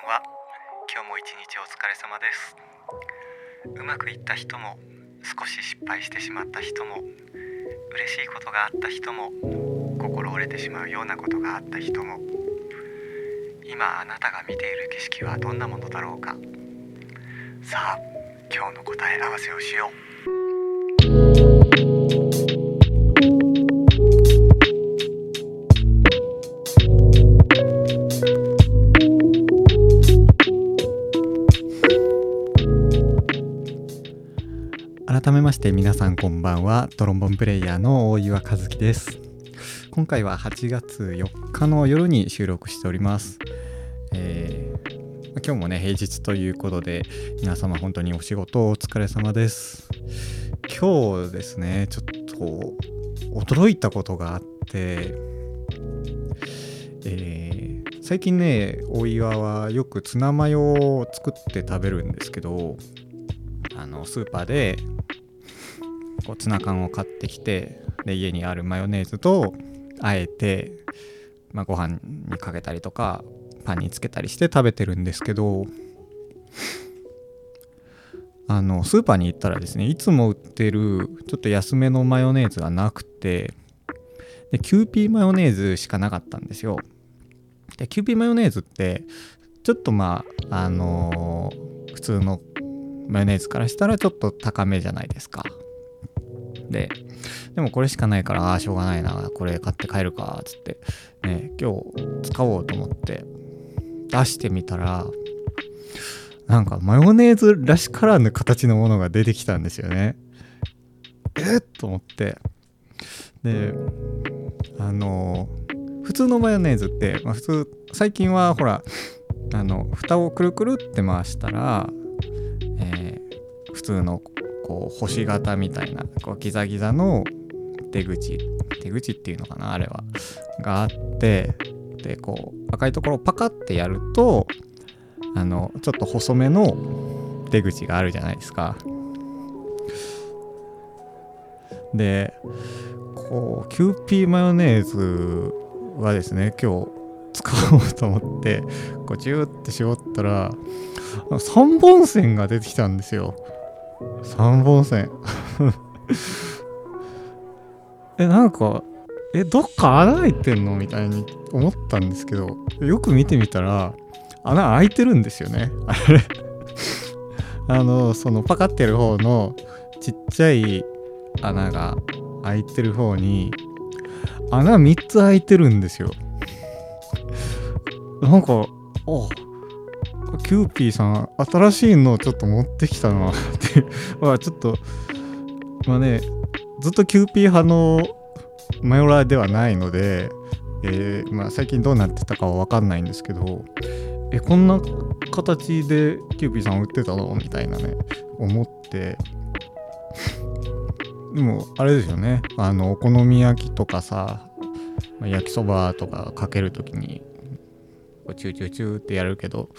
んは。今日も一日お疲れ様です。うまくいった人も少し失敗してしまった人も嬉しいことがあった人も心折れてしまうようなことがあった人も今あなたが見ている景色はどんなものだろうか。さあ今日の答え合わせをしよう。改めまして皆さんこんばんは。トロンボンプレイヤーの大岩和樹です。今回は8月4日の夜に収録しております、えー今日もね平日ということで皆様本当にお仕事お疲れ様です。今日ですねちょっと驚いたことがあってえー最近ね大岩はよくツナマヨを作って食べるんですけどあのスーパーでこうツナ缶を買ってきてで家にあるマヨネーズとあえて、まあ、ご飯にかけたりとかパンにつけたりして食べてるんですけどあのスーパーに行ったらですねいつも売ってるちょっと安めのマヨネーズがなくてでキューピーマヨネーズしかなかったんですよ。でキューピーマヨネーズってちょっとまああのー普通のマヨネーズからしたらちょっと高めじゃないですか。ででもこれしかないからああしょうがないな。これ買って帰るかつって。ね今日使おうと思って。出してみたらなんかマヨネーズらしからぬ形のものが出てきたんですよね。えっ？と思って。であの普通のマヨネーズって、まあ、普通最近はほらあの蓋をくるくるって回したら、普通のこう星型みたいなこうギザギザの出口出口っていうのかなあれはがあってでこう赤いところをパカってやるとあのちょっと細めの出口があるじゃないですか。でこうキューピーマヨネーズはですね今日使おうと思ってこうジューって絞ったら3本線が出てきたんですよ3本線。えなんかえどっか穴開いてんのみたいに思ったんですけどよく見てみたら穴開いてるんですよね。あ れあのそのパカってる方のちっちゃい穴が開いてる方に穴3つ開いてるんですよ。なんかあキューピーさん新しいのをちょっと持ってきたなってまあちょっとまあねずっとキューピー派のマヨラーではないので、えーまあ、最近どうなってたかは分かんないんですけどえこんな形でキューピーさん売ってたのみたいなね思って。でもあれですよね。あのお好み焼きとかさま焼きそばとかかけるときにチューチューチューってやるけど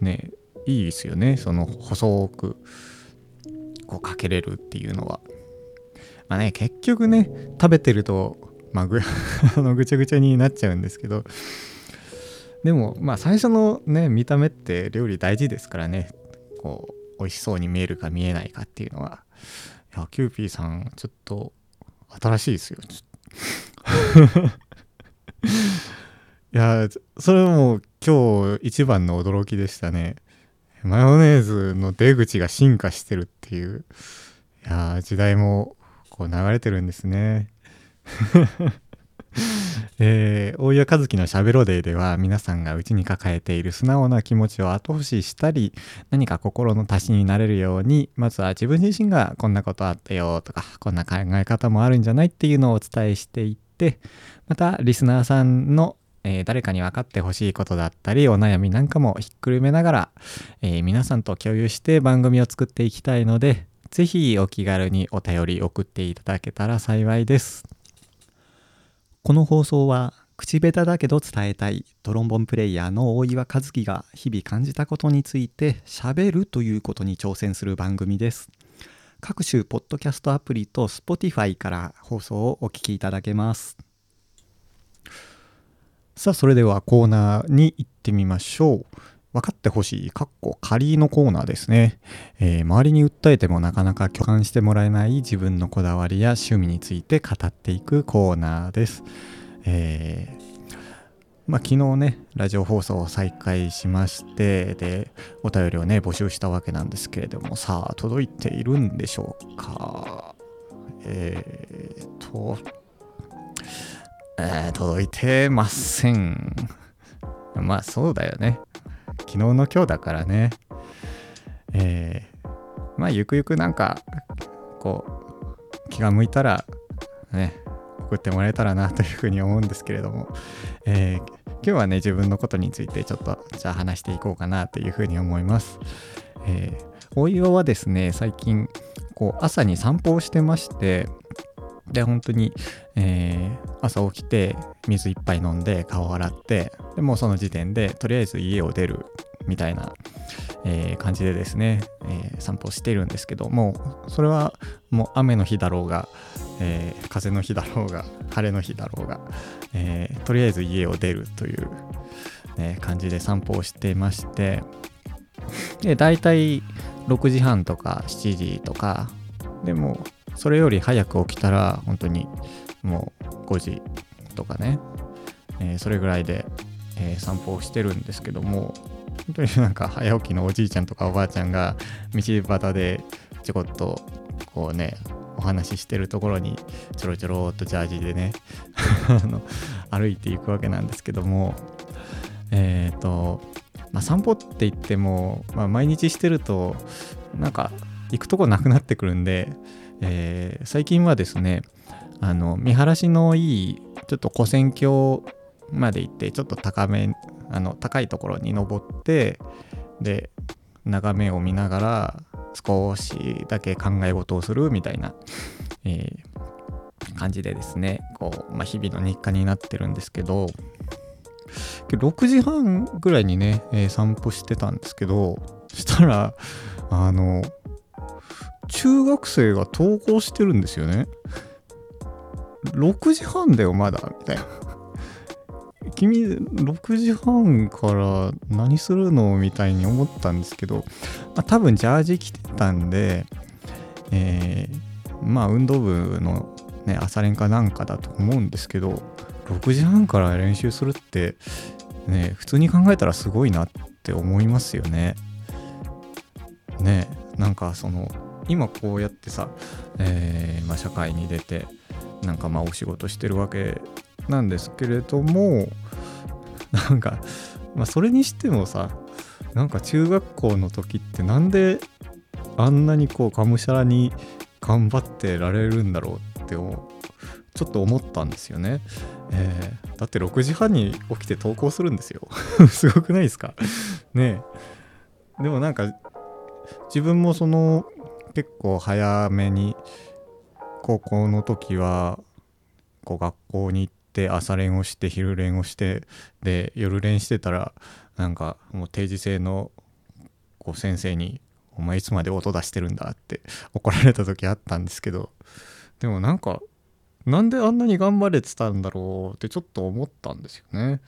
ねいいですよね。その細くこうかけれるっていうのは。まあね結局ね食べてるとまあぐ あのぐちゃぐちゃになっちゃうんですけど。でもまあ最初のね見た目って料理大事ですからね。こう美味しそうに見えるか見えないかっていうのは。いやキューピーさんちょっと新しいですよ。やそれも今日一番の驚きでしたね。マヨネーズの出口が進化してるっていう。いや時代もこう流れてるんですね。えー、大岩和樹のしゃべろデーでは皆さんが内に抱えている素直な気持ちを後押ししたり何か心の足しになれるようにまずは自分自身がこんなことあったよとかこんな考え方もあるんじゃないっていうのをお伝えしていってまたリスナーさんのえー誰かに分かってほしいことだったりお悩みなんかもひっくるめながら、えー皆さんと共有して番組を作っていきたいのでぜひお気軽にお便り送っていただけたら幸いです。この放送は口下手だけど伝えたいトロンボンプレイヤーの大岩和樹が日々感じたことについて喋るということに挑戦する番組です。各種ポッドキャストアプリと Spotify から放送をお聞きいただけます。さあそれではコーナーに行ってみましょう分かってほしい、かっこ仮のコーナーですね、えー、周りに訴えてもなかなか共感してもらえない自分のこだわりや趣味について語っていくコーナーです。えーまあ、昨日ね、ラジオ放送を再開しまして、で、お便りをね、募集したわけなんですけれども、さあ、届いているんでしょうか？えーと、えー、届いてません。まあ、そうだよね。昨日の今日だからね。えー、まあ、ゆくゆくなんか、こう、気が向いたら、ね、送ってもらえたらなというふうに思うんですけれども、えー、今日はね自分のことについてちょっとじゃあ話していこうかなというふうに思います。えー、お岩はですね最近こう朝に散歩をしてましてで本当に、えー、朝起きて水いっぱい飲んで顔洗ってでもその時点でとりあえず家を出るみたいな、えー、感じでですね、えー、散歩してるんですけどもそれはもう雨の日だろうが、えー、風の日だろうが晴れの日だろうが、え、とりあえず家を出るという、ね、感じで散歩をしてましてで大体6時半とか7時とかでもそれより早く起きたら本当にもう5時とかね、えー、それぐらいで、えー、散歩をしてるんですけども本当に なんか早起きのおじいちゃんとかおばあちゃんが道端でちょこっとこうねお話ししてるところにちょろちょろっとジャージでね 歩いていくわけなんですけどもえっ、ー、と、まあ、散歩って言っても、まあ、毎日してるとなんか行くとこなくなってくるんで、えー、最近はですねあの見晴らしのいいちょっと古戦橋まで行ってちょっと高めあの高いところに登ってで眺めを見ながら少しだけ考え事をするみたいな、えー、感じでですねこう、まあ、日々の日課になってるんですけど6時半ぐらいにね、えー、散歩してたんですけどしたらあの中学生が登校してるんですよね。6時半だよまだ。みたいな。君6時半から何するの？みたいに思ったんですけど、まあ、多分ジャージ着てたんで、えー、まあ運動部の、ね、朝練かなんかだと思うんですけど6時半から練習するってね普通に考えたらすごいなって思いますよね。ねなんかその今こうやってさ、えーまあ、社会に出てなんかまあお仕事してるわけなんですけれどもなんか、まあ、それにしてもさなんか中学校の時ってなんであんなにこうがむしゃらに頑張ってられるんだろうってちょっと思ったんですよね。えー、だって6時半に起きて登校するんですよ。すごくないですか？ねえでもなんか自分もその結構早めに高校の時はこう学校に行って朝練をして昼練をしてで夜練してたらなんかもう定時制のこう先生に「お前いつまで音出してるんだ」って怒られた時あったんですけどでもなんかなんであんなに頑張れてたんだろうってちょっと思ったんですよね。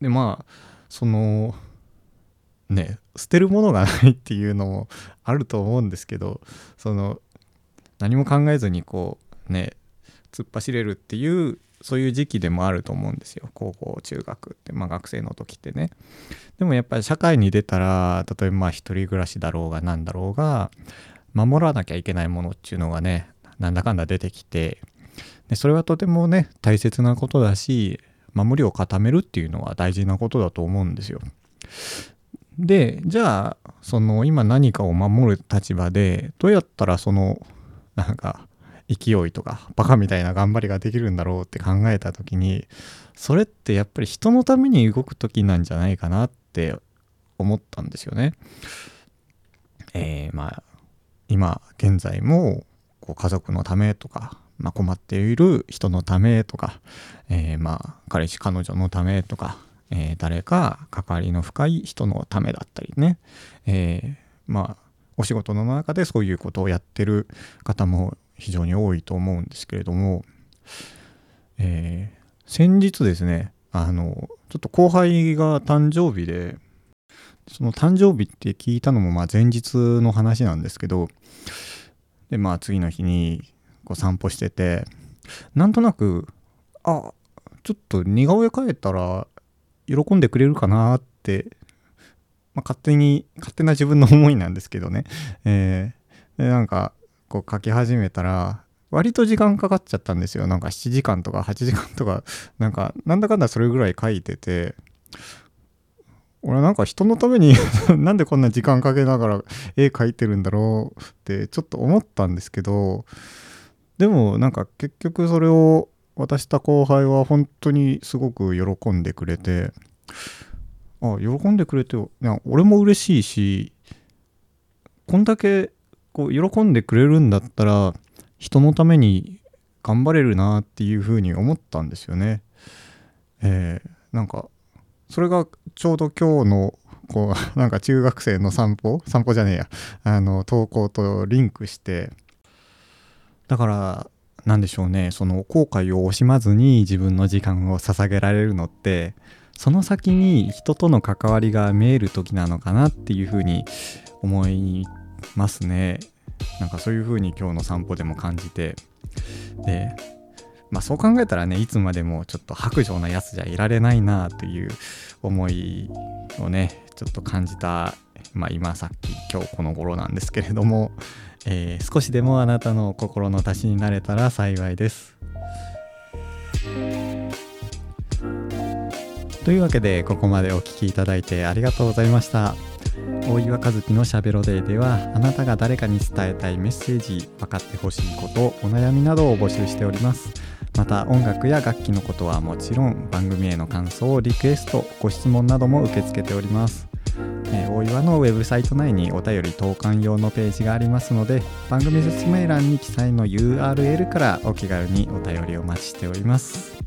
でまあそのね捨てるものがないっていうのもあると思うんですけどその何も考えずにこうね突っ走れるっていうそういう時期でもあると思うんですよ。高校中学ってまあ学生の時ってね。でもやっぱり社会に出たら例えばまあ一人暮らしだろうが何だろうが守らなきゃいけないものっていうのがねなんだかんだ出てきてでそれはとてもね大切なことだし守りを固めるっていうのは大事なことだと思うんですよ。でじゃあその今何かを守る立場でどうやったらそのなんか勢いとかバカみたいな頑張りができるんだろうって考えた時にそれってやっぱり人のために動く時なんじゃないかなって思ったんですよね。えー、まあ今現在もこう家族のためとか、まあ、困っている人のためとか、えー、まあ彼氏彼女のためとか、えー、誰か関わりの深い人のためだったりね、えまあお仕事の中でそういうことをやってる方も非常に多いと思うんですけれども、えー、先日ですねあのちょっと後輩が誕生日でその誕生日って聞いたのもまあ前日の話なんですけどでまあ次の日にこう散歩しててなんとなくあちょっと似顔絵描いたら喜んでくれるかなって、まあ、勝手に勝手な自分の思いなんですけどね、えーでなんかこう描き始めたら割と時間かかっちゃったんですよ。なんか7時間とか8時間とかなんかなんだかんだそれぐらい描いてて俺なんか人のために なんでこんな時間かけながら絵描いてるんだろうってちょっと思ったんですけどでもなんか結局それを渡した後輩は本当にすごく喜んでくれてあ喜んでくれて俺も嬉しいしこんだけこう喜んでくれるんだったら人のために頑張れるなっていうふうに思ったんですよね。えーなんかそれがちょうど今日のこう なんか中学生の散歩？散歩じゃねえや。あの投稿とリンクして。だからなんでしょうね。その後悔を惜しまずに自分の時間を捧げられるのってその先に人との関わりが見える時なのかなっていうふうに思いますね。なんかそういうふうに今日の散歩でも感じて。でまあそう考えたらねいつまでもちょっと白状なやつじゃいられないなという思いをねちょっと感じた、まあ、今さっき今日この頃なんですけれども、えー少しでもあなたの心の足しになれたら幸いです。というわけでここまでお聴きいただいてありがとうございました。大岩和樹のしゃべろデイではあなたが誰かに伝えたいメッセージ分かってほしいことお悩みなどを募集しておりますまた音楽や楽器のことはもちろん番組への感想リクエストご質問なども受け付けております、大岩のウェブサイト内にお便り投函用のページがありますので番組説明欄に記載の URL からお気軽にお便りお待ちしております。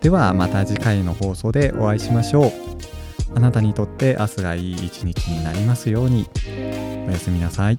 ではまた次回の放送でお会いしましょう。あなたにとって明日がいい一日になりますように。おやすみなさい。